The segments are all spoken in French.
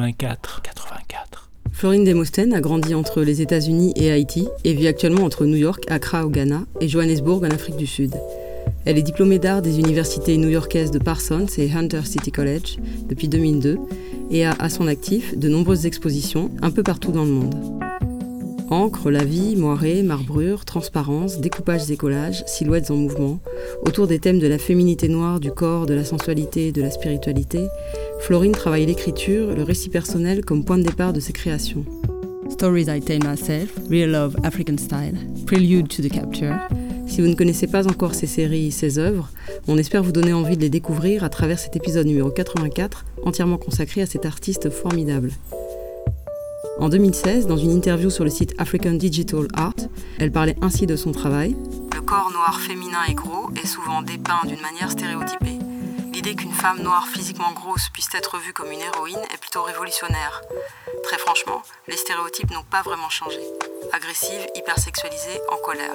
numéro 84. 84. Florine Demosthène a grandi entre les États-Unis et Haïti et vit actuellement entre New York, Accra au Ghana et Johannesburg en Afrique du Sud. Elle est diplômée d'art des universités new-yorkaises de Parsons et Hunter City College depuis 2002 et a à son actif de nombreuses expositions un peu partout dans le monde. Encre, la vie, moirée, marbrure, transparence, découpages et collages, silhouettes en mouvement, autour des thèmes de la féminité noire, du corps, de la sensualité et de la spiritualité, Florine travaille l'écriture, le récit personnel comme point de départ de ses créations. Stories I Tell Myself, Real Love African Style, Prelude to the Capture. Si vous ne connaissez pas encore ces séries, ces œuvres, on espère vous donner envie de les découvrir à travers cet épisode numéro 84, entièrement consacré à cet artiste formidable. En 2016, dans une interview sur le site African Digital Art, elle parlait ainsi de son travail. Le corps noir féminin et gros est souvent dépeint d'une manière stéréotypée. L'idée qu'une femme noire physiquement grosse puisse être vue comme une héroïne est plutôt révolutionnaire. Très franchement, les stéréotypes n'ont pas vraiment changé. Agressive, hypersexualisée, en colère.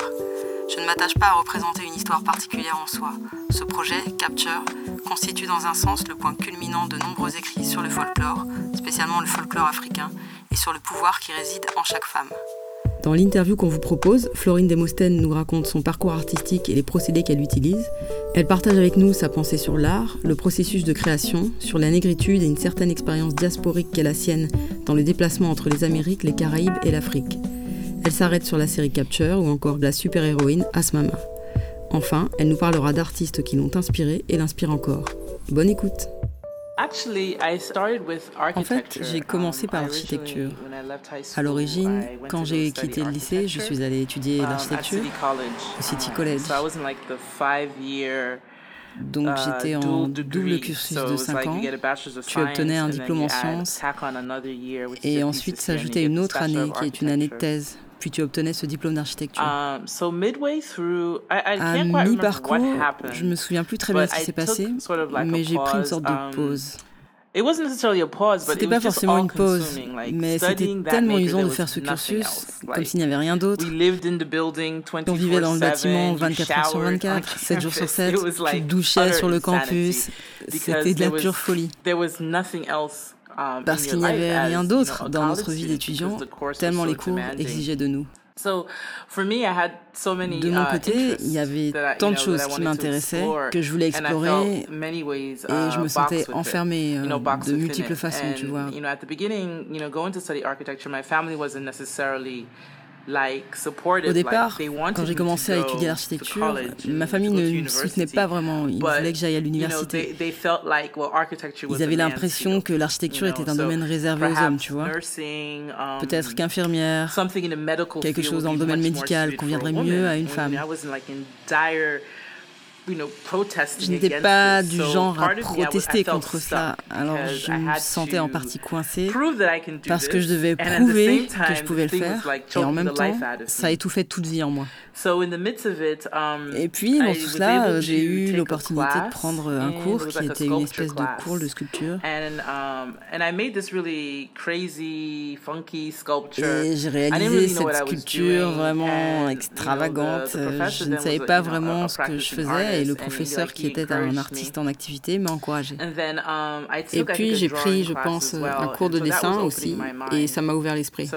Je ne m'attache pas à représenter une histoire particulière en soi. Ce projet, Capture, constitue dans un sens le point culminant de nombreux écrits sur le folklore, spécialement le folklore africain, et sur le pouvoir qui réside en chaque femme. Dans l'interview qu'on vous propose, Florine Demosthène nous raconte son parcours artistique et les procédés qu'elle utilise. Elle partage avec nous sa pensée sur l'art, le processus de création, sur la négritude et une certaine expérience diasporique qu'est la sienne dans le déplacement entre les Amériques, les Caraïbes et l'Afrique. Elle s'arrête sur la série Capture ou encore de la super-héroïne Asmama. Enfin, elle nous parlera d'artistes qui l'ont inspirée et l'inspirent encore. Bonne écoute en fait, j'ai commencé par l'architecture. À l'origine, quand j'ai quitté le lycée, je suis allée étudier um, l'architecture au City College. Donc uh, j'étais en double cursus de 5 ans. Tu obtenais un diplôme en sciences et ensuite s'ajoutait une autre année qui est une année de thèse puis tu obtenais ce diplôme d'architecture. Um, à mi-parcours, je me souviens plus très bien ce qui s'est passé, mais j'ai pris une sorte de um, pause. C'était pas forcément une pause, mais c'était tellement usant de faire ce cursus, comme s'il n'y avait rien d'autre. On vivait dans le bâtiment 24 heures sur 24, 7 jours sur 7, tu douchais sur le campus, c'était de la pure folie. Um, Parce qu'il n'y avait rien d'autre dans notre vie d'étudiant, tellement les cours exigeaient de nous. De mon uh, côté, il y avait tant de choses qui m'intéressaient que je voulais explorer et je me uh, sentais enfermée euh, de multiples façons, tu vois. Au départ, quand j'ai commencé à étudier l'architecture, ma famille ne me soutenait pas vraiment. Ils voulaient que j'aille à l'université. Ils avaient l'impression que l'architecture était un domaine réservé aux hommes, tu vois. Um, Peut-être qu'infirmière, quelque chose dans le domaine médical conviendrait mieux à une femme. Je n'étais pas du genre à protester contre ça, alors je me sentais en partie coincée parce que je devais prouver que je pouvais le faire et en même temps, ça étouffait toute vie en moi. Um, et puis, dans tout cela, j'ai eu l'opportunité de prendre un cours qui était une espèce de cours de sculpture. Et j'ai réalisé cette sculpture vraiment extravagante. Je ne savais pas vraiment ce que je faisais et le professeur qui était un artiste en activité m'a encouragé. Um, et puis, j'ai pris, je pense, un cours de dessin aussi et ça m'a ouvert l'esprit.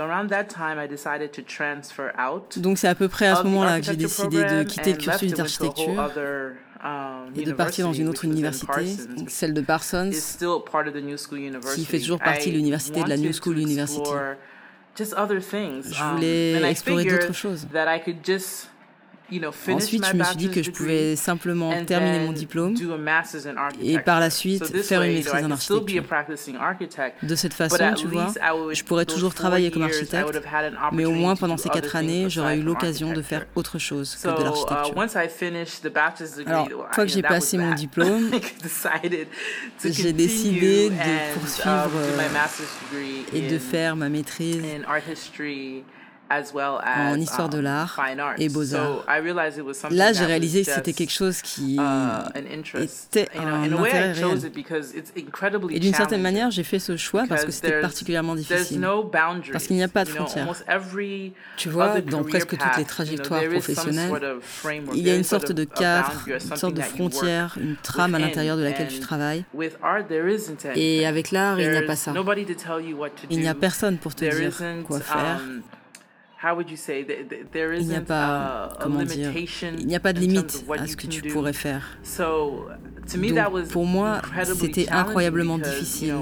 Donc, c'est à peu près à ce moment-là que j'ai décidé de quitter le cursus d'architecture um, et de partir dans une autre université, celle de Parsons, qui fait toujours partie de l'université de la New School University. Je voulais um, explorer d'autres choses. Ensuite, je me suis dit que je pouvais simplement terminer mon diplôme et par la suite faire une maîtrise en architecture. De cette façon, tu vois, je pourrais toujours travailler comme architecte, mais au moins pendant ces quatre années, j'aurais eu l'occasion de faire autre chose que de l'architecture. Uh, Alors, une fois que j'ai passé mon diplôme, j'ai décidé de uh, poursuivre et de faire ma maîtrise en histoire de l'art et beaux-arts. Là, j'ai réalisé que c'était quelque chose qui était un intérêt réel. Et d'une certaine manière, j'ai fait ce choix parce que c'était particulièrement difficile. Parce qu'il n'y a pas de frontières. Tu vois, dans presque toutes les trajectoires professionnelles, il y a une sorte de cadre, une sorte de frontière, une trame à l'intérieur de laquelle tu travailles. Et avec l'art, il n'y a pas ça. Il n'y a personne pour te dire quoi faire. Il n'y a pas, comment dire, il n'y a pas de limite à ce que tu pourrais faire. Donc, pour moi, c'était incroyablement difficile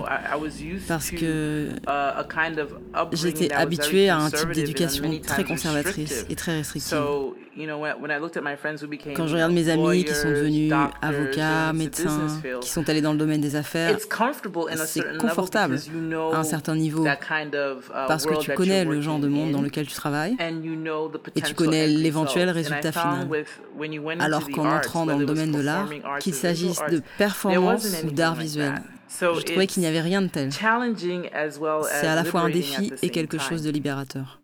parce que uh, j'étais habituée à un type d'éducation très conservatrice et très restrictive. Quand je regarde mes amis qui sont devenus avocats, médecins, qui sont allés dans le domaine des affaires, c'est confortable à un certain niveau uh, parce que tu connais le genre de monde dans lequel tu travailles et tu connais l'éventuel résultat final. Alors qu'en entrant dans le domaine de l'art, qu'il s'agisse de performance ou d'art visuel, je trouvais qu'il n'y avait rien de tel. C'est à la fois un défi et quelque chose de libérateur.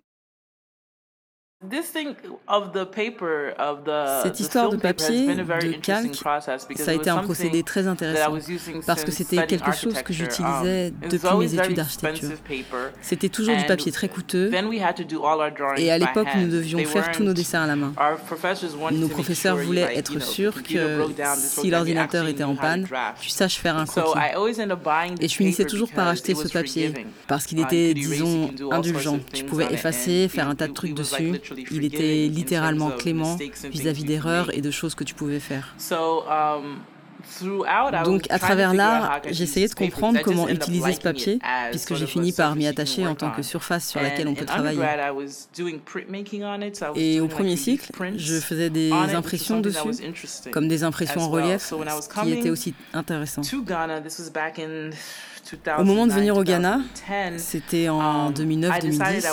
Cette histoire de papier, de calque, ça a été un procédé très intéressant parce que c'était quelque chose que j'utilisais um, depuis mes études d'architecture. C'était toujours du papier très coûteux et à l'époque nous devions faire tous nos dessins à la main. Nos professeurs voulaient être sûrs que si l'ordinateur était en panne, tu saches faire un croquis. Et je finissais toujours par acheter ce papier parce qu'il était, disons, indulgent. Tu pouvais effacer, faire un tas de trucs dessus. Il était littéralement clément vis-à-vis d'erreurs et de choses que tu pouvais faire. Um, donc, à travers l'art, j'essayais de comprendre comment utiliser ce papier, puisque j'ai fini par m'y attacher en tant que surface sur laquelle on peut travailler. Et au premier cycle, je faisais des impressions dessus, comme des impressions en relief, ce qui était aussi intéressant. Au moment de venir au Ghana, c'était en 2009-2010,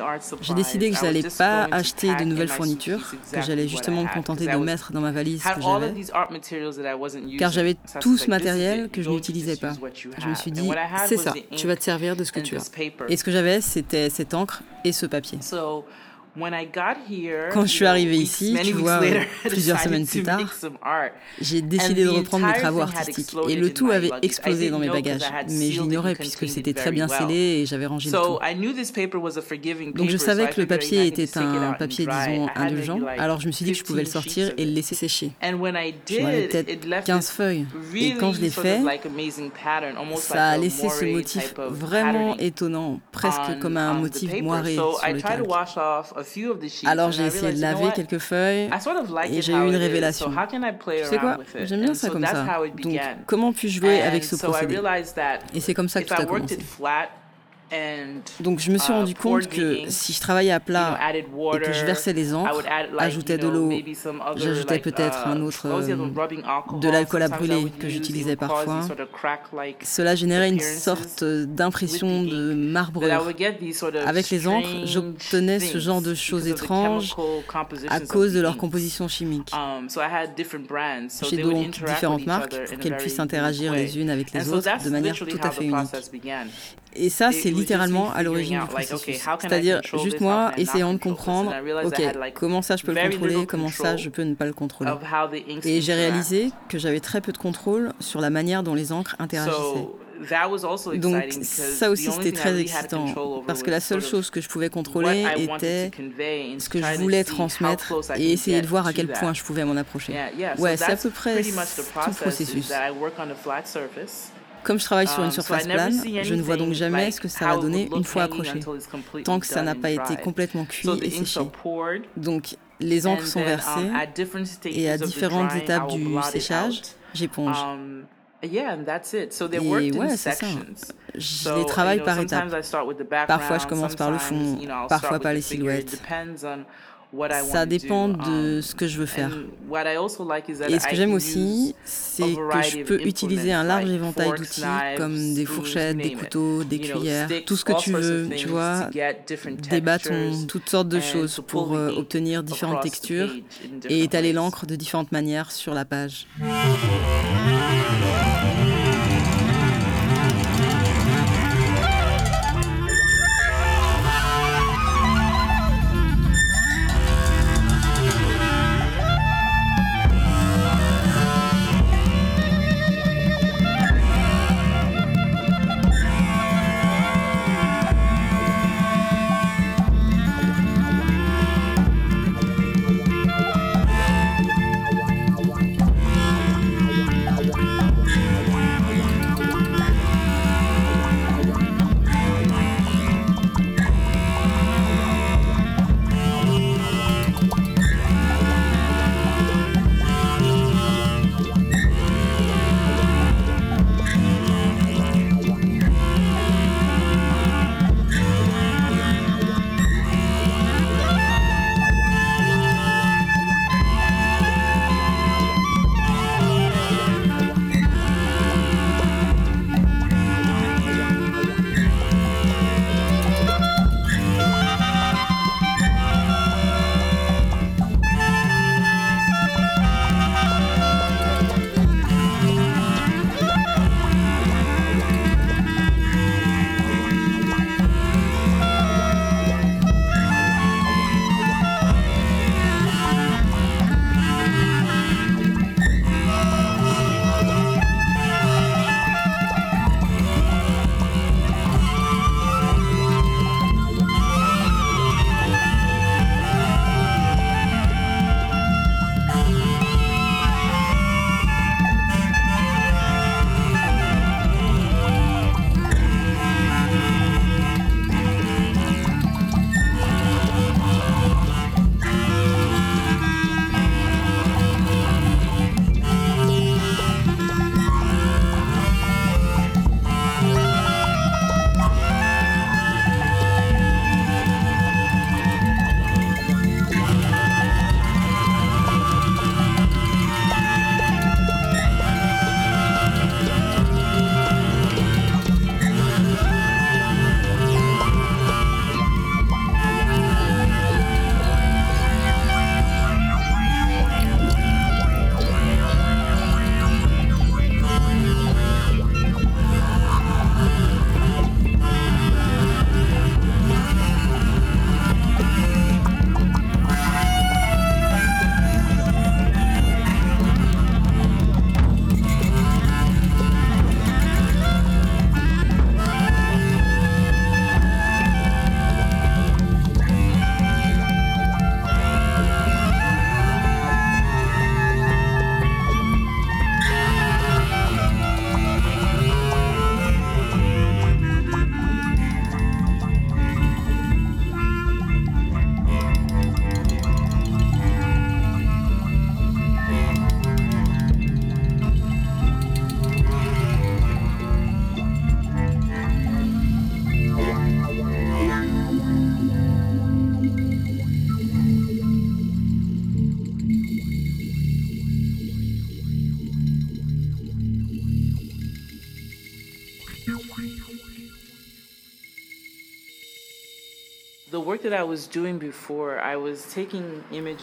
um, j'ai décidé que je n'allais pas acheter de nouvelles fournitures, que j'allais justement me contenter de mettre dans ma valise ce que j'avais, car j'avais tout ce matériel que je n'utilisais pas. Je me suis dit, c'est ça, tu vas te servir de ce que tu as. Et ce que j'avais, c'était cette encre et ce papier. Quand je suis arrivé ici, tu vois, plusieurs semaines plus tard, j'ai décidé de reprendre mes travaux artistiques. Et le tout avait explosé dans mes bagages. Mais je l'ignorais puisque c'était très bien scellé et j'avais rangé le tout. Donc je savais que le papier était un papier, disons, indulgent. Alors je me suis dit que je pouvais le sortir et le laisser sécher. J'en avais peut-être 15 feuilles. Et quand je l'ai fait, ça a laissé ce motif vraiment étonnant, presque comme un motif moiré sur le calque. Alors j'ai essayé de laver quelques feuilles et j'ai eu une révélation. Tu sais quoi? J'aime bien ça comme ça. Donc comment puis-je jouer avec ce procédé? Et c'est comme ça que tout a commencé. Donc je me suis uh, rendu compte que si je travaillais à plat et que je versais les encres, ajoutais de l'eau, j'ajoutais peut-être un uh, autre euh, de l'alcool à brûler que j'utilisais parfois, cela générait une sorte d'impression de marbre. Avec les encres, j'obtenais ce genre de choses étranges à cause de leur composition chimique. Um, J'ai donc différentes marques pour qu'elles puissent interagir les unes avec les autres de manière tout à fait unique. Et ça, c'est littéralement à l'origine du processus. C'est-à-dire juste moi essayant de comprendre, ok, comment ça je peux le contrôler, comment ça je peux ne pas le contrôler? Et j'ai réalisé que j'avais très peu de contrôle sur la manière dont les encres interagissaient. Donc ça aussi c'était très excitant parce que la seule chose que je pouvais contrôler était ce que je voulais transmettre et essayer de voir à quel point je pouvais m'en approcher. Ouais, c'est à peu près tout le processus. Comme je travaille sur une um, surface plane, je ne vois donc jamais ce que ça va donner une fois accroché, tant que ça n'a pas été complètement cuit et séché. Donc les encres sont versées um, et à différentes étapes du séchage, j'éponge. Um, et ouais, c'est ça. Je les travaille par étapes. Parfois, je commence par le fond, parfois par les silhouettes. Ça dépend de um, ce que je veux faire. Et ce que j'aime aussi, c'est que je peux utiliser un large éventail d'outils comme des fourchettes, des couteaux, des cuillères, tout ce que tu veux, tu vois, des bâtons, toutes sortes de choses pour euh, obtenir différentes textures et étaler l'encre de différentes manières sur la page.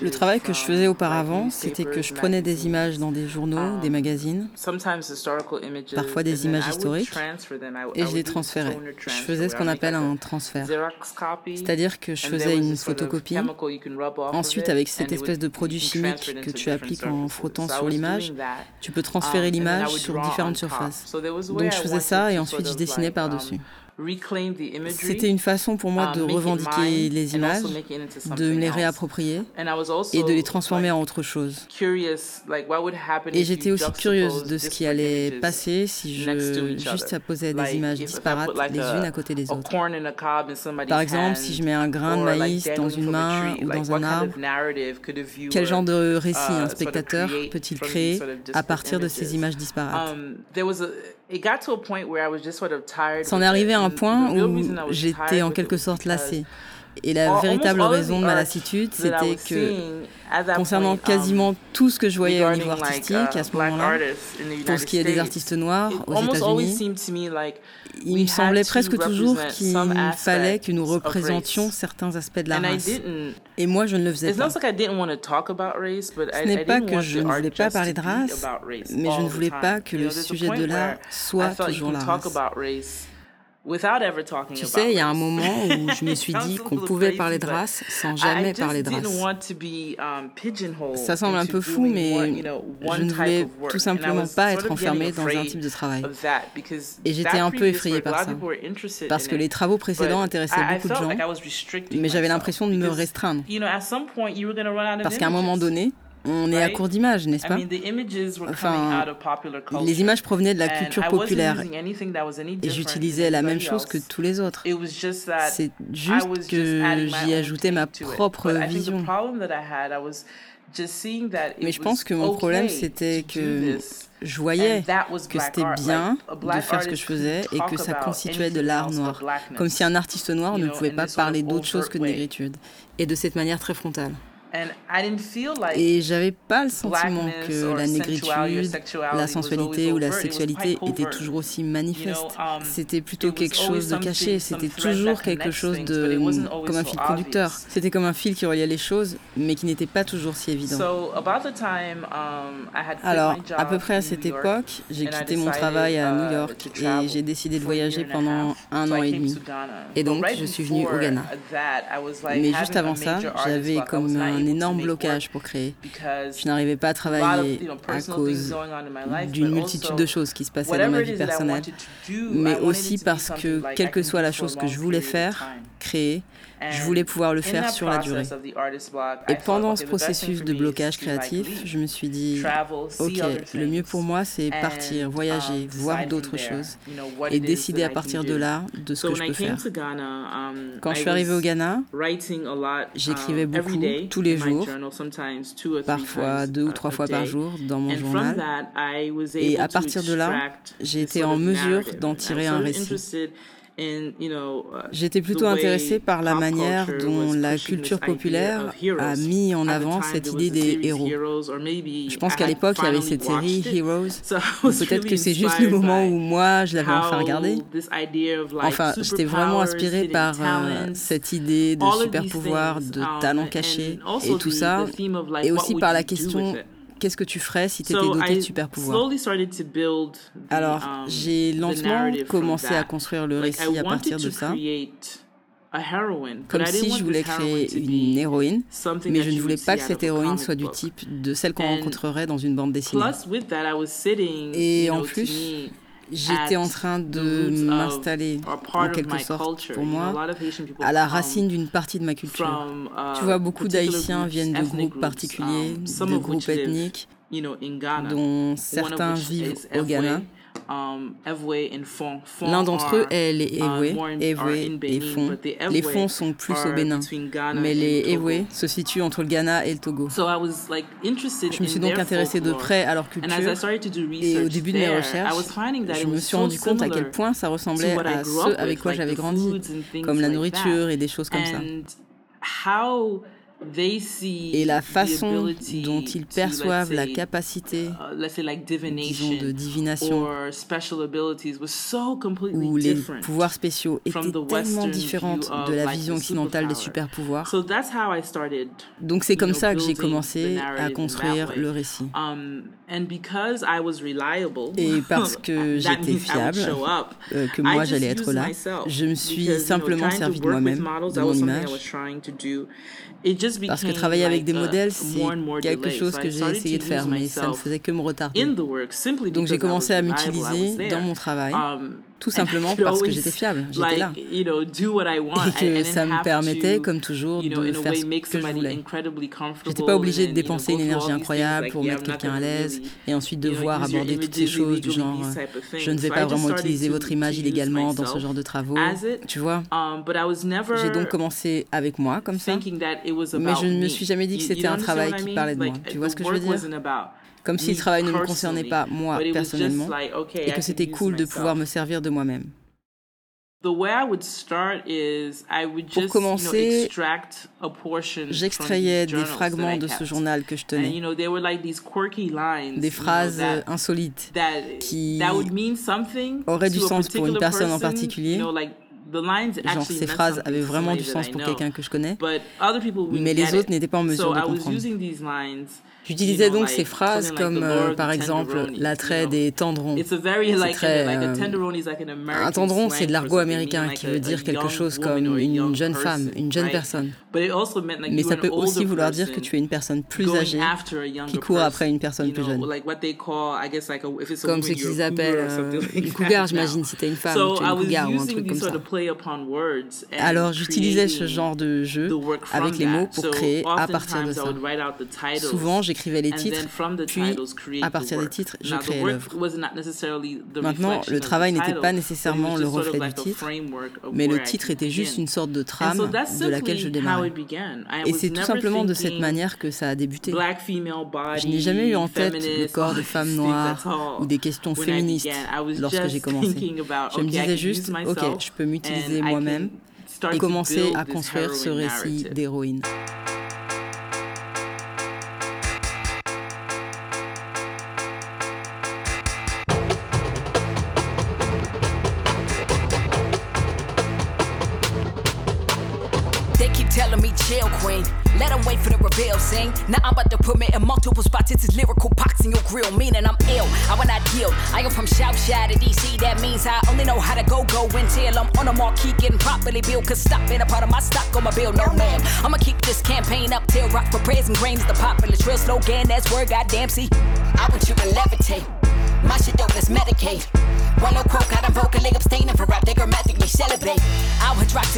Le travail que je faisais auparavant, c'était que je prenais des images dans des journaux, des magazines, parfois des images historiques, et je les transférais. Je faisais ce qu'on appelle un transfert. C'est-à-dire que je faisais une photocopie. Ensuite, avec cette espèce de produit chimique que tu appliques en frottant sur l'image, tu peux transférer l'image sur différentes surfaces. Donc je faisais ça et ensuite je dessinais par-dessus. C'était une façon pour moi de revendiquer les images, de me les réapproprier et de les transformer en autre chose. Et j'étais aussi curieuse de ce qui allait passer si je juste posais des images disparates les unes à côté des autres. Par exemple, si je mets un grain de maïs dans une main ou dans un arbre, quel genre de récit un spectateur peut-il créer à partir de ces images? disparates? C'en est arrivé à un point où j'étais en quelque sorte lassée. Et la véritable raison de ma lassitude, c'était que concernant quasiment tout ce que je voyais au niveau artistique à ce moment-là, pour ce qui est des artistes noirs aux États-Unis, il me semblait presque toujours qu'il fallait que nous représentions certains aspects de la race. Et moi, je ne le faisais pas. Ce n'est pas que je ne voulais pas parler de race, mais je ne voulais pas que le sujet de l'art soit toujours la race. Tu sais, il y a un moment où je me suis dit qu'on pouvait parler de race sans jamais parler de race. Um, Ça semble un peu fou, mais je ne voulais tout simplement pas être enfermée dans un type de travail. Et j'étais un peu effrayée par ça. Parce que les travaux précédents intéressaient beaucoup de gens, mais j'avais l'impression de me restreindre. Parce qu'à un moment donné, on est à court d'images, n'est-ce pas Enfin, les images provenaient de la culture populaire. et j'utilisais la même chose que tous les autres. C'est juste que j'y ajoutais ma propre vision. Mais je pense que mon problème, c'était que je voyais que c'était bien de faire ce que je faisais et que ça constituait de l'art noir, comme si un artiste noir ne pouvait pas parler d'autre chose que de négritude, et de cette manière très frontale. Et j'avais pas le sentiment que la négritude, la sensualité ou la sexualité étaient toujours aussi manifestes. Um, c'était plutôt quelque chose de caché, c'était toujours quelque chose de comme un fil conducteur. C'était comme un fil qui reliait les choses, mais qui n'était pas toujours si évident. Um, Alors, à peu près à cette époque, j'ai quitté mon travail à New uh, York et j'ai décidé de voyager pendant un an et demi. Et donc, je suis venue au Ghana. Mais juste avant ça, j'avais comme un énorme blocage pour créer. Je n'arrivais pas à travailler à cause d'une multitude de choses qui se passaient dans ma vie personnelle, mais aussi parce que, quelle que soit la chose que je voulais faire, créer, je voulais pouvoir le faire sur la durée. Et pendant ce processus de blocage créatif, je me suis dit, OK, le mieux pour moi, c'est partir, voyager, um, voir d'autres choses et décider à partir de là de ce que je peux faire. Um, Quand je suis arrivée au Ghana, j'écrivais um, beaucoup, tous les jours, parfois deux ou trois fois par jour dans mon journal. Et à partir de là, j'ai été en mesure d'en tirer un récit. Uh, J'étais plutôt intéressée par la manière dont la culture populaire a mis en avant cette idée des héros. Je pense qu'à l'époque, il y avait cette série Heroes. Peut-être que c'est juste le moment où moi, je l'avais enfin regardé. Enfin, j'étais vraiment inspirée par euh, cette idée de super pouvoir, de um, talent caché et tout ça. Et aussi par la question qu'est-ce que tu ferais si tu étais doté de super pouvoirs Alors, um, j'ai lentement commencé à construire le récit à partir de ça. Comme si je voulais créer une héroïne, mais je ne voulais pas que cette héroïne soit du type de celle qu'on rencontrerait dans une bande dessinée. Et en plus, J'étais en train de m'installer, en quelque sorte, pour moi, à la racine d'une partie de ma culture. Uh, tu vois, beaucoup d'Haïtiens viennent de groupes particuliers, um, de groupes ethniques, dont certains vivent au Ghana. Um, L'un d'entre eux est les Ewe, Ewe et Fon. Les Fonds sont plus au Bénin, mais les Ewe se situent entre leGhana et le Togo. Je me suis donc intéressée de près à leur culture et au début de mes recherches, je me suis rendu compte à quel point ça ressemblait à ceux avec quoi j'avais grandi, comme la nourriture et des choses comme ça. Et la façon dont ils perçoivent la capacité, disons, de divination, ou les pouvoirs spéciaux étaient tellement différentes de la vision occidentale des super-pouvoirs. Donc c'est comme ça que j'ai commencé à construire le récit. Et parce que j'étais fiable, euh, que moi j'allais être là, je me suis simplement servi de moi-même, de mon image. Parce que travailler avec des modèles, c'est quelque chose que j'ai essayé de faire, mais ça ne faisait que me retarder. Donc j'ai commencé à m'utiliser dans mon travail, um, tout simplement parce que j'étais fiable, j'étais là. Et que ça me permettait, comme toujours, de faire ce que je voulais. J'étais pas obligé de dépenser une énergie incroyable pour mettre quelqu'un à l'aise et ensuite devoir aborder toutes ces choses du genre euh, je ne vais pas vraiment utiliser votre image illégalement dans ce genre de travaux. Tu vois um, J'ai donc commencé avec moi comme ça, mais je ne me suis jamais dit que c'était un travail qui parlait de moi. Tu vois ce que je veux dire? Comme si le travail ne me concernait pas moi personnellement et que c'était cool de pouvoir me servir de moi-même. Pour commencer, j'extrayais des fragments de ce journal que je tenais, des phrases insolites qui auraient du sens pour une personne en particulier. Genre, ces phrases avaient vraiment du sens pour quelqu'un que je connais, mais les autres n'étaient pas en mesure de comprendre. J'utilisais donc ces phrases comme, euh, par exemple, l'attrait des tendrons. Très, euh, un tendron, c'est de l'argot américain qui veut dire quelque chose comme une jeune femme, une jeune personne. Mais ça peut aussi vouloir dire que tu es une personne plus âgée qui court après une personne plus jeune. Comme ce qu'ils appellent euh, une cougar, j'imagine, si tu es une femme, tu es une cougar ou un truc comme ça. Alors j'utilisais ce genre de jeu avec les mots pour créer à partir de ça. Souvent, j'ai j'écrivais les titres, puis à partir des titres, je créais l'œuvre. Maintenant, le travail n'était pas nécessairement le reflet du titre, mais le titre était juste une sorte de trame de laquelle je démarrais. Et c'est tout simplement de cette manière que ça a débuté. Je n'ai jamais eu en tête le corps de femmes noires ou des questions féministes lorsque j'ai commencé. Je me disais juste, ok, je peux m'utiliser moi-même et commencer à construire ce récit d'héroïne. Chill, queen. Let them wait for the reveal, sing. Now I'm about to put me in multiple spots. It's his lyrical pox in your grill, meaning I'm ill. I will not deal. I am from South of DC. That means I only know how to go, go until I'm on a marquee getting properly built. Cause stop being a part of my stock on my bill, no ma'am. I'ma keep this campaign up till rock for prayers and grains. The popular trill slogan, that's word, goddamn, see. I want you to levitate. My shit dope, let's medicate. No quote, got I'm vocally abstaining for rap, they grammatically celebrate. I'll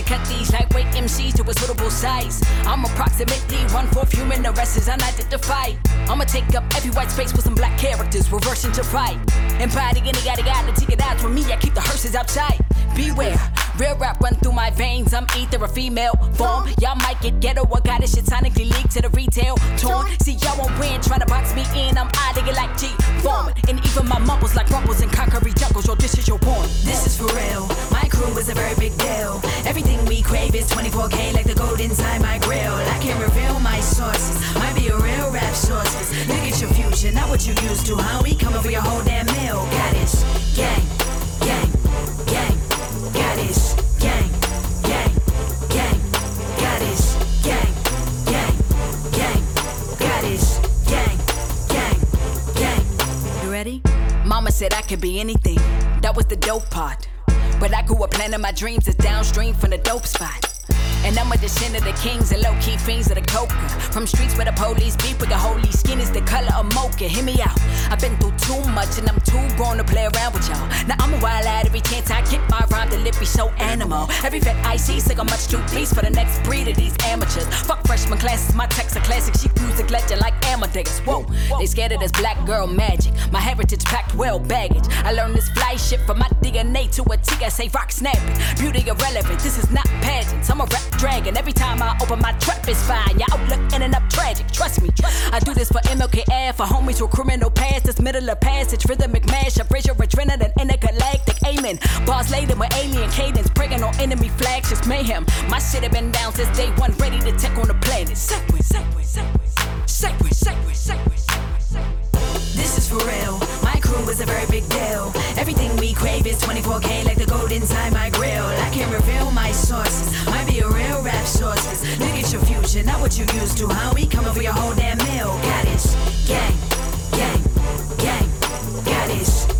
cut these lightweight MCs to a suitable size. I'm approximately one fourth human, the rest is unidentified. I'ma take up every white space with some black characters, reversing to pride. Embodying the yada yada, take it out for me, I keep the hearses outside. Beware, real rap run through my veins, I'm either a female form. Y'all might get ghetto, I got this shit sonically leaked to the retail torn. See, y'all won't win, trying to box me in, I'm out of it like G. Form, and even my mumbles like rumbles in concrete jungles, yo, this is your porn. This is for real, my crew is a very big deal. Everything we crave is 24K like the gold inside my grill. I can't reveal my sources, might be a real rap sources. Look at your future, not what you used to, how we come over your whole damn meal. Got it, gang, gang, ready? Mama said I could be anything. That was the dope part. But I grew up planning my dreams is downstream from the dope spot. And I'm a descendant of the kings and low key fiends of the coca. From streets where the police beat with the holy skin is the color of mocha. Hear me out. I've been through too much and I'm too grown to play around with y'all. Now I'm a wild lad every chance I get my rhyme, be so animal. Every vet I see, sick of much too please for the next breed of these amateurs. Fuck freshman classes, my texts are classic. She music legend like Amadeus. Whoa, they scared of this black girl magic. My heritage packed well baggage. I learned this fly shit from my DNA to a T. I say rock snapping. Beauty irrelevant, this is not pageants. I'm a rap dragon. Every time I open my trap, it's fine. Your outlook ending up tragic. Trust me. I do this for MLKF, for homies with criminal past. This middle of passage, rhythmic mash, a bridge of adrenaline, intergalactic aiming. Bars laden with alien cadence, breaking on enemy flags, just mayhem. My shit have been down since day one, ready to take on the planet. Segway, segway, segway, segway, segway, segway, segway. This is for real. Crew is a very big deal. Everything we crave is 24K, like the gold inside my grill. I can reveal my sources. Might be a real rap sources. Look at your future, not what you used to. How we coming for your whole damn meal? Got it, gang, gang, gang, got it,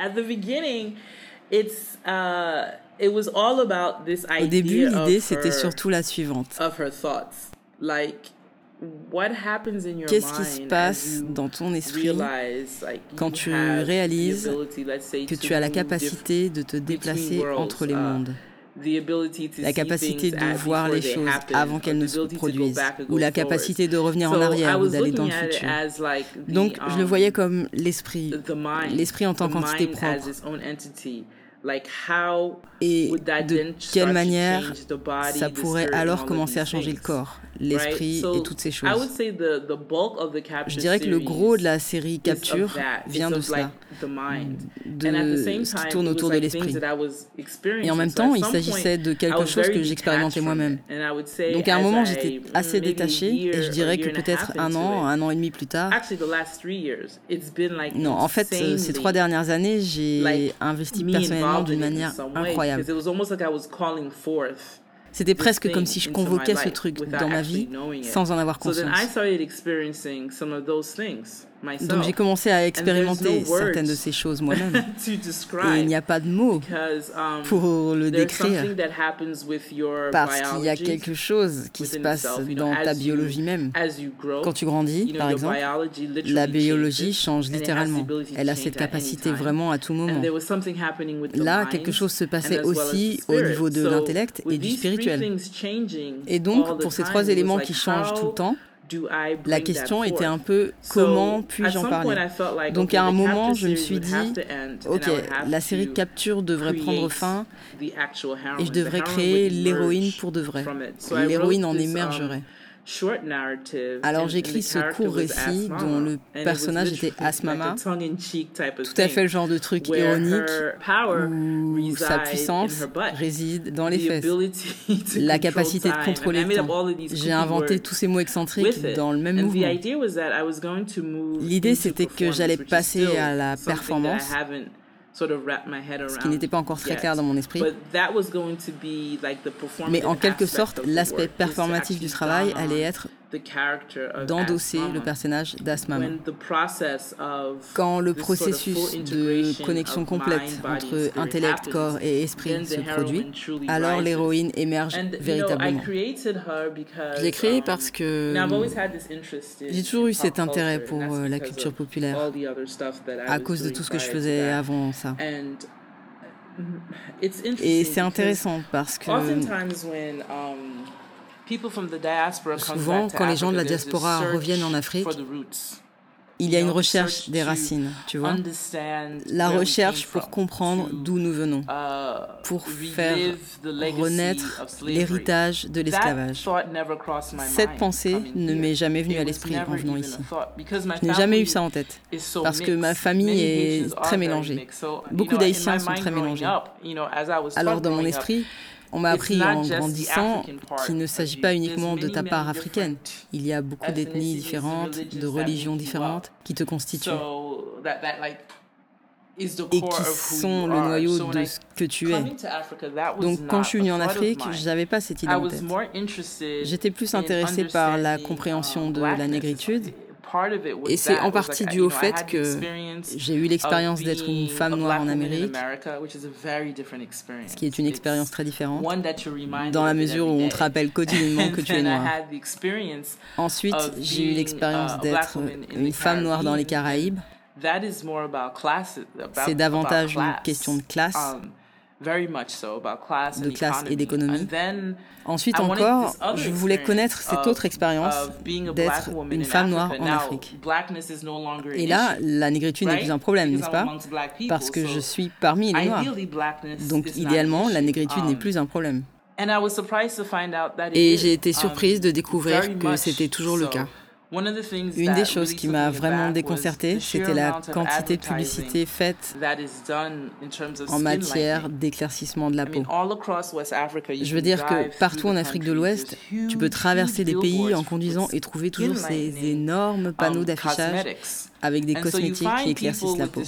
At the beginning, it's uh, it was all about this Au début, idea l'idée, of c'était her, surtout la suivante. of her thoughts. Like, what happens in your Qu'est-ce qui se mind passe dans ton esprit quand tu réalises que tu as la capacité de te déplacer entre les uh, mondes? La capacité de voir les choses avant qu'elles ne se produisent, ou la capacité de revenir en arrière ou d'aller dans le futur. Donc, je le um, voyais comme l'esprit, l'esprit en tant qu'entité propre. Et de quelle manière ça pourrait alors commencer à changer le corps, l'esprit et toutes ces I choses. would say the, the bulk of the capture Je dirais que le gros de la série Capture vient de cela, de And at the same ce qui tourne autour de l'esprit. that I was experiencing. Et en même temps, il s'agissait de quelque chose que j'expérimentais moi-même. it. And I would say Donc à un moment, j'étais mm, assez détachée et je dirais que peut-être un an, un an et demi plus tard. Non, en fait, euh, ces trois dernières années, j'ai investi me personnellement d'une manière incroyable. C'était presque comme si je convoquais ce truc dans ma vie sans en avoir conscience. Donc j'ai commencé à expérimenter certaines de ces choses moi-même. Et il n'y a pas de mots um, pour le décrire. Parce qu'il y a quelque chose qui se passe dans ta biologie même. Quand tu grandis, par exemple, la biologie change littéralement. Elle a cette capacité vraiment à tout moment. Là, quelque chose se passait aussi au niveau de l'intellect et du spirituel. Et donc, pour ces trois éléments qui changent tout le temps, la question était un peu comment puis-je en parler? Donc à un moment, je me suis dit, ok, la série Capture devrait prendre fin et je devrais créer l'héroïne pour de vrai. L'héroïne en um, émergerait. Alors the ce court récit dont le personnage était Asmama, tout à fait le genre de truc ironique où sa puissance réside dans les fesses. La capacité de contrôler le temps. J'ai inventé tous ces mots excentriques dans le même mouvement. L'idée, c'était que j'allais passer à la performance, haven't sort of wrapped my head ce qui around n'était pas encore très clair dans mon esprit. But that was going to be like the Mais en quelque sorte, l'aspect performatif du travail allait être d'endosser le personnage d'Asmama. When the process of Quand le processus de connexion complète mind, body, and entre spirit intellect, corps et esprit se produit, alors l'héroïne émerge véritablement. created her because, Je l'ai créée um, parce que Now, I've always had this interest in j'ai toujours eu cet intérêt culture, pour euh, la culture populaire à cause de tout ce que je faisais avant ça. Interesting Et c'est intéressant parce que Souvent, quand les gens de la diaspora reviennent en Afrique, for the roots. il y a une recherche des racines, tu vois. La recherche pour comprendre d'où nous venons, uh, pour faire renaître l'héritage de l'esclavage. Cette pensée ne m'est jamais venue à l'esprit en venant ici. Je n'ai jamais eu ça en tête. parce que ma famille est très mélangée. Beaucoup d'Haïtiens sont très mélangés. Alors dans mon esprit, on m'a appris en grandissant qu'il ne s'agit pas uniquement de ta part africaine. Il y a beaucoup d'ethnies différentes, de religions différentes qui te constituent et qui sont le noyau de ce que tu es. Donc quand je suis venue en Afrique, mine. j'avais pas cette idée en tête. J'étais plus in intéressée par la compréhension um, de la négritude. Et c'est en partie dû au fait que j'ai eu l'expérience d'être une femme noire en Amérique, ce qui est une expérience très différente, dans la mesure où on te rappelle quotidiennement que tu es noire. Ensuite, j'ai eu l'expérience uh, d'être une femme noire dans les. Caraïbes. That is more about class. about- C'est davantage une question de classe. Very much so, about class de classe et d'économie. Ensuite encore, je voulais connaître cette autre expérience d'être une femme noire en Afrique. Et là, la négritude n'est plus un problème, n'est-ce pas? Parce que je suis parmi les noirs. Donc idéalement, la négritude n'est Um, plus un problème. And I was surprised to find out that it Et j'ai été um, surprise de découvrir que c'était toujours le cas. Une des choses qui m'a me vraiment déconcertée, c'était la quantité de publicité faite en matière d'éclaircissement de la peau. Je veux dire que partout en Afrique de l'Ouest, tu peux traverser des pays en conduisant et trouver toujours ces énormes panneaux um, d'affichage. Avec des cosmétiques qui éclaircissent la peau.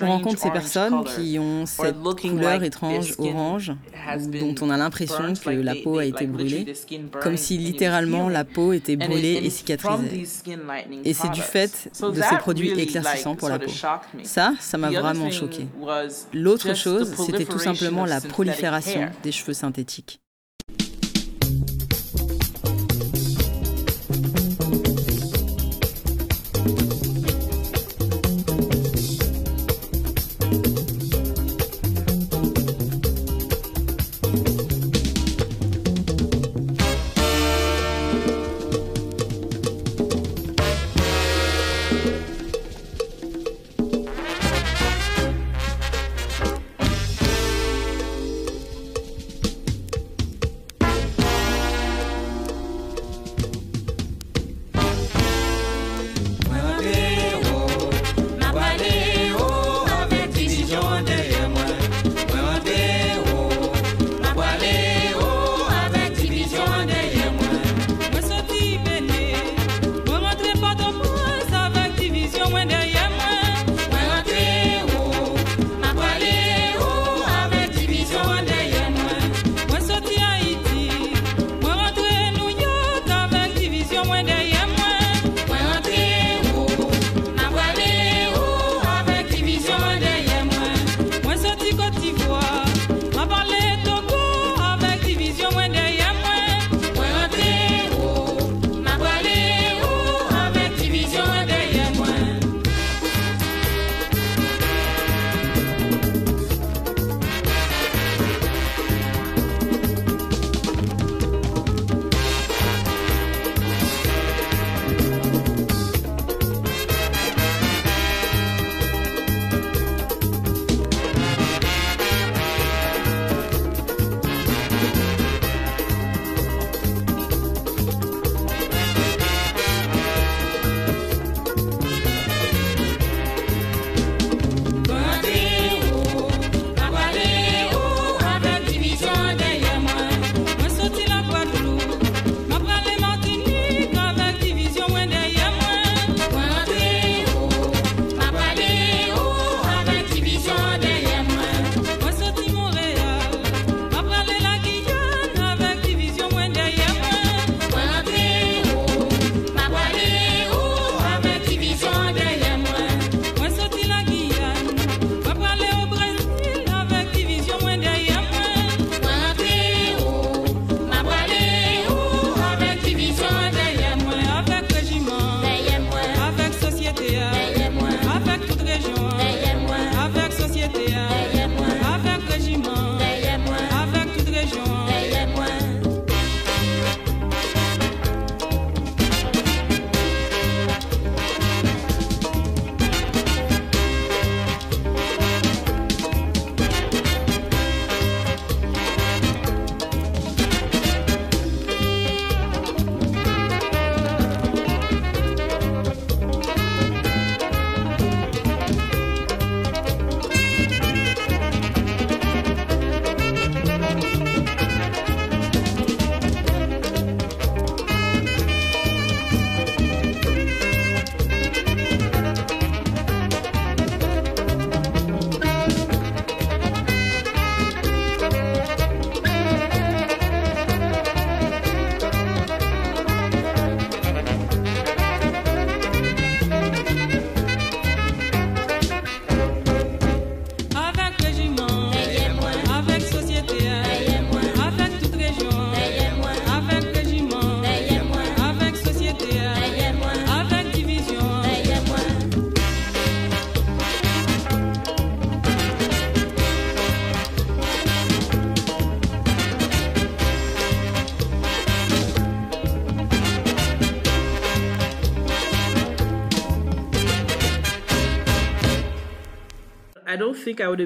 On rencontre ces orange personnes qui ont cette couleur étrange orange has been dont on a l'impression que la peau a été brûlée, comme si littéralement la peau était brûlée et cicatrisée. Et c'est du fait de ces produits éclaircissants pour la peau. Ça, ça m'a vraiment choqué. L'autre chose, c'était tout simplement la prolifération des cheveux synthétiques.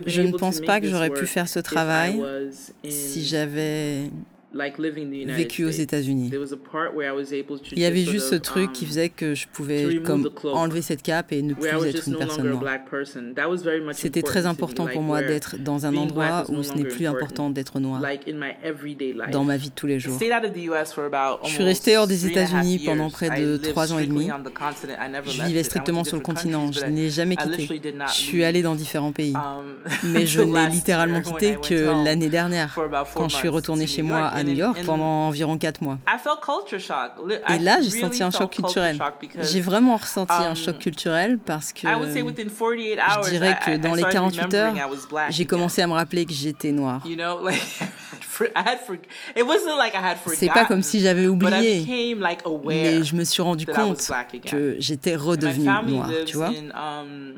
Je ne pense pas que j'aurais pu faire ce travail si j'avais vécu aux États-Unis. Il y avait juste ce truc qui faisait que je pouvais comme enlever cette cape et ne plus être une personne noire. C'était très important pour moi d'être dans un endroit où ce n'est plus important d'être noir dans ma vie de tous les jours. Je suis restée hors des États-Unis pendant près de trois ans et demi. Je vivais strictement sur le continent. Je n'ai jamais quitté. Je suis allée dans différents pays. Mais je n'ai littéralement quitté que l'année dernière, quand je suis retournée chez moi à New York pendant environ 4 mois. Et là, j'ai senti un choc culturel. J'ai vraiment ressenti un choc culturel parce que je dirais que dans les 48 heures, j'ai commencé à me rappeler que j'étais noire. C'est pas comme si j'avais oublié, mais je me suis rendu compte que j'étais redevenue noire, tu vois. Um,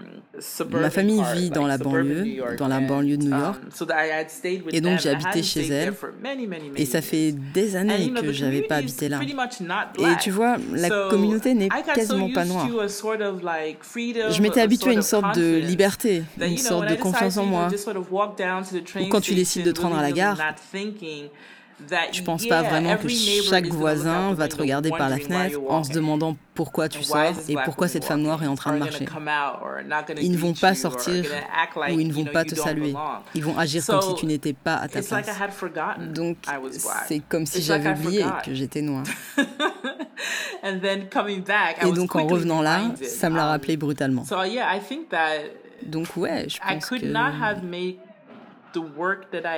Ma famille vit dans la banlieue, dans la banlieue de New York, um, et donc j'ai habité chez elle. Et ça fait des années que j'avais pas habité là. Et tu vois, la communauté n'est quasiment pas noire. Je m'étais habituée à une sorte de liberté, une sorte de confiance en moi. Ou quand tu décides de te rendre à la gare, je pense pas vraiment que chaque voisin va te regarder par la fenêtre en se demandant pourquoi tu sors et pourquoi cette femme noire est en train de marcher. Ils ne vont pas sortir ou ils ne vont pas te saluer. Ils vont agir comme si tu n'étais pas à ta place. Donc, c'est comme si j'avais oublié que j'étais noire. Et donc, en revenant là, ça me l'a rappelé brutalement. Donc, ouais, je pense que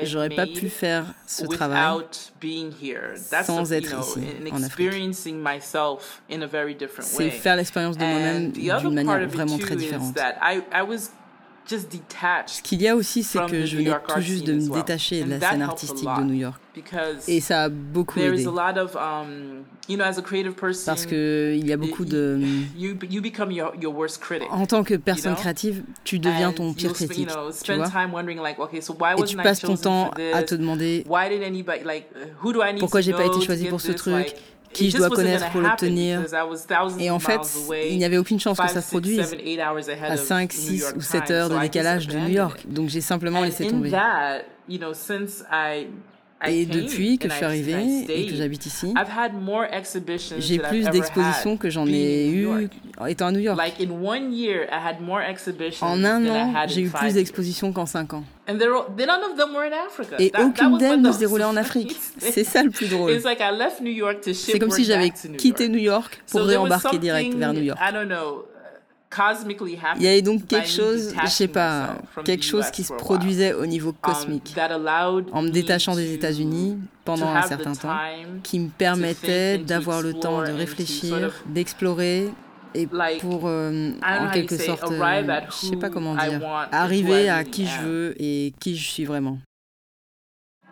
J'aurais pas pu faire ce travail sans être ici, en Afrique. C'est faire l'expérience de moi-même d'une manière vraiment très différente. Ce qu'il y a aussi, c'est que je venais tout juste de me détacher de la scène artistique de New York. Et ça a beaucoup aidé. Um, Parce qu'il y a beaucoup de... En tant que personne créative, tu deviens ton pire critique, tu vois? Et tu passes ton temps à te demander pourquoi j'ai pas été choisi pour ce truc, qui je dois connaître pour l'obtenir. Et en fait, il n'y avait aucune chance que ça se produise à 5, 6 ou 7 heures de décalage de New York. Donc j'ai simplement laissé tomber. Et depuis que je suis arrivée et que j'habite ici, j'ai plus d'expositions que j'en ai eu étant à New York. En un an, j'ai eu plus d'expositions qu'en cinq ans. Et aucune d'elles ne se déroulait en Afrique. C'est ça le plus drôle. C'est comme si j'avais quitté New York pour réembarquer direct vers New York. Il y avait donc quelque chose, je sais pas, quelque chose qui se produisait au niveau cosmique, en me détachant des États-Unis pendant un certain temps, qui me permettait d'avoir le temps de réfléchir, d'explorer et pour, euh, en quelque sorte, euh, je sais pas comment dire, arriver à qui je veux et qui je suis vraiment.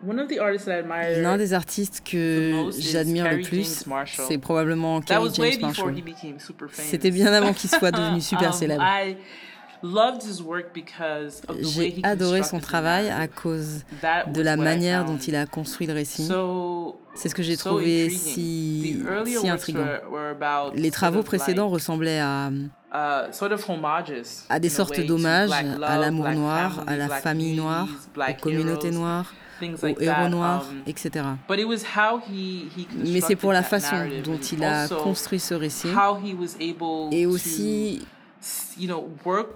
L'un des artistes que j'admire le plus, c'est probablement Kerry James Marshall. C'était bien avant qu'il soit devenu super célèbre. J'ai adoré son travail à cause de la manière dont il a construit le récit. C'est ce que j'ai trouvé si, si intriguant. Les travaux précédents ressemblaient à, uh, à des sortes d'hommages à l'amour noir, à la famille noire, aux communautés noires aux héros noirs, um, etc. Mais c'est pour la façon dont il a construit ce récit et aussi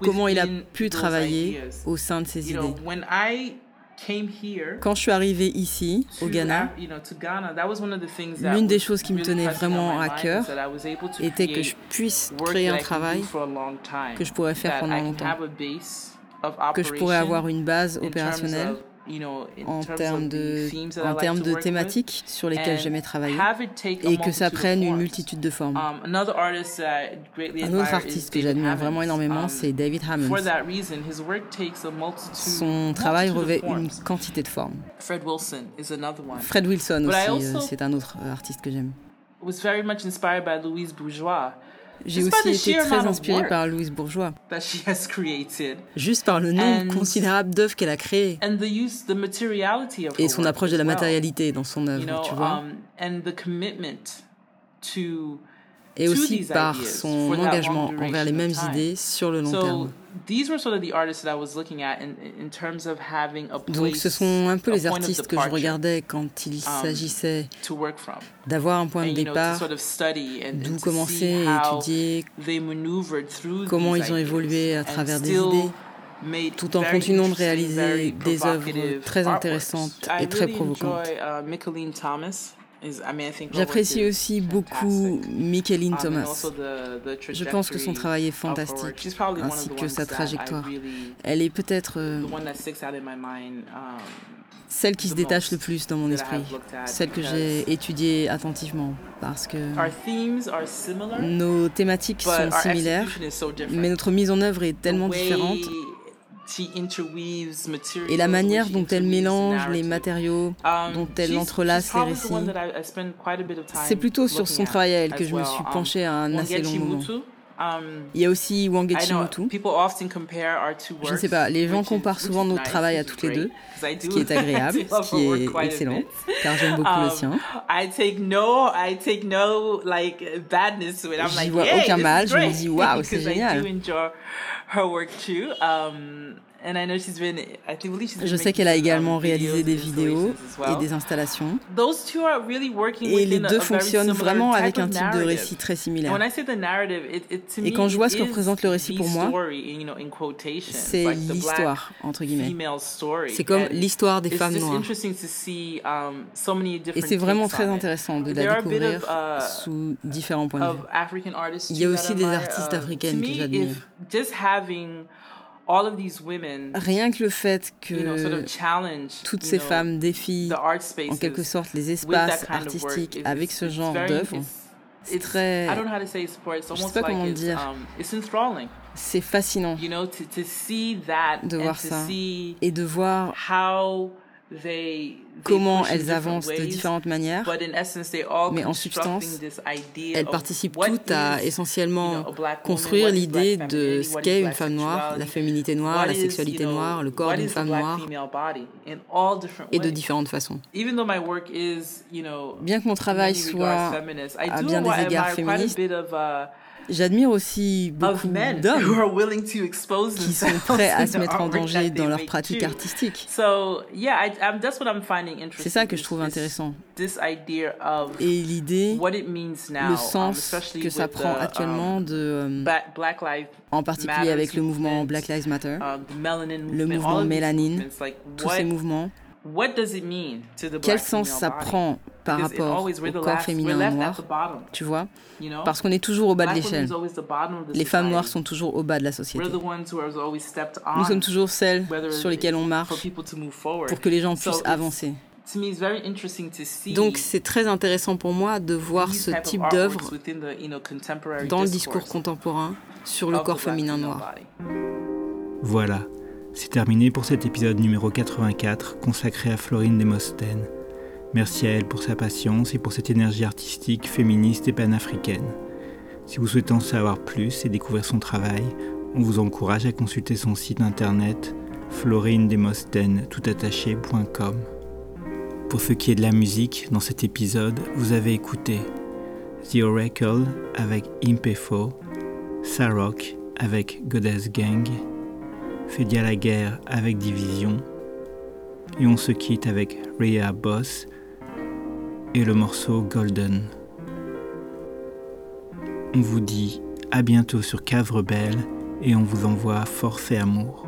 comment il a pu travailler au sein de ses idées. Quand je suis arrivée ici, au Ghana, l'une des choses qui me tenait vraiment à cœur était que je puisse créer un travail que je pourrais faire pendant longtemps, que je pourrais avoir une base opérationnelle en termes de, en termes de thématiques sur lesquelles j'aimais travailler et que ça prenne une multitude de formes. Um, un autre artiste que j'admire vraiment énormément, um, c'est David Hammond. Son travail revêt une quantité de formes. Fred Wilson aussi, euh, c'est un autre artiste que j'aime. J'ai aussi été très inspirée par Louise Bourgeois. Juste par le nombre considérable d'œuvres qu'elle a créées. Et son approche de la matérialité dans son œuvre, tu vois. Um, et aussi par son engagement envers les mêmes idées sur le long terme. These were sort of the artists that I was looking at in, in terms of having a place, Donc ce sont un peu les point of artistes que je departure regardais quand il um, s'agissait to work from. d'avoir un point de départ, d'où commencer à étudier, they maneuvered through comment ils ont évolué à travers des idées, made tout en continuant de réaliser des œuvres très intéressantes et très provocantes. J'apprécie aussi beaucoup. Micheline Um, Thomas. Je pense que son travail est fantastique, ainsi que sa trajectoire. Elle est peut-être euh, um, celle qui se détache le plus dans mon esprit, celle que j'ai étudiée attentivement, parce que nos thématiques sont similaires, mais notre mise en œuvre est tellement différente. Et la manière dont elle mélange les matériaux, Um, dont elle entrelace les récits, c'est plutôt sur son travail à elle que je me suis Um, penchée à un assez long moment. Um, Il y a aussi Wangechi Mutu, people often compare our two Je ne sais pas, les gens comparent souvent notre travail à toutes les deux, ce qui est agréable, ce qui est excellent, car j'aime beaucoup le sien. J'y vois aucun mal, je me dis, waouh, c'est génial. Her work too. Um, and I know she's been, I think, believe she's been Je sais qu'elle a également réalisé des vidéos et des installations. Those two are really working Et les deux fonctionnent vraiment avec un type de récit très similaire. when I say the narrative, it, it, to Et quand je vois ce que is représente le récit the pour moi, C'est like the black l'histoire, entre guillemets. C'est comme l'histoire des it's femmes noires. interesting to see, um, so many Et c'est vraiment très intéressant de There la are a bit découvrir of, uh, sous différents points de vue. African artists Il y a aussi des artistes Uh, africaines que j'admire. If just having all of these women, Rien que le fait you know, sort que toutes ces know, femmes défient the art spaces en quelque sorte les espaces kind of work, artistiques avec ce genre it's- c'est très- I don't know how to say it for it. It's Je sais almost pas like comment it's, dire. um, c'est fascinant You know, to, to see that de voir ça et de voir comment elles avancent de différentes manières. But in essence, they all Mais en substance, Elles participent toutes à essentiellement construire l'idée de ce qu'est une femme noire, la féminité noire, la sexualité noire, le corps d'une femme noire et de différentes façons. Bien que mon travail soit à bien des égards féministe, j'admire aussi beaucoup d'hommes qui sont prêts à se mettre en danger dans leur pratique artistique. So yeah, I, I'm, that's what I'm finding interesting. C'est ça que je trouve this- intéressant. This idea of Et l'idée, what it means now, le um, sens que ça prend the, actuellement um, de, Lives en particulier avec le mouvement Black Lives Matter, um, le mouvement mélanine, tous ces mouvements, quel sens ça prend par rapport au the corps féminin noir, tu vois? Parce qu'on est toujours au bas de l'échelle. Les femmes noires sont toujours au bas de la société. the ones who are always stepped on Nous sommes toujours celles sur lesquelles on for marche pour que les gens puissent avancer. To me, it's very interesting to see Donc c'est très intéressant pour moi de voir ce type d'œuvre dans le discourse discours contemporain sur le corps black féminin female noir. body. Voilà, c'est terminé pour cet épisode numéro 84 consacré à Florine Demosthène. Merci à elle pour sa patience et pour cette énergie artistique, féministe et panafricaine. Si vous souhaitez en savoir plus et découvrir son travail, on vous encourage à consulter son site internet florinedemosthène.com. Pour ce qui est de la musique, dans cet épisode, vous avez écouté The Oracle avec Impefo, Sarok avec Goddess Gang, Fédia la guerre avec Division, et on se quitte avec Rhea Boss et le morceau Golden. On vous dit à bientôt sur Cave Rebelle et on vous envoie force et amour.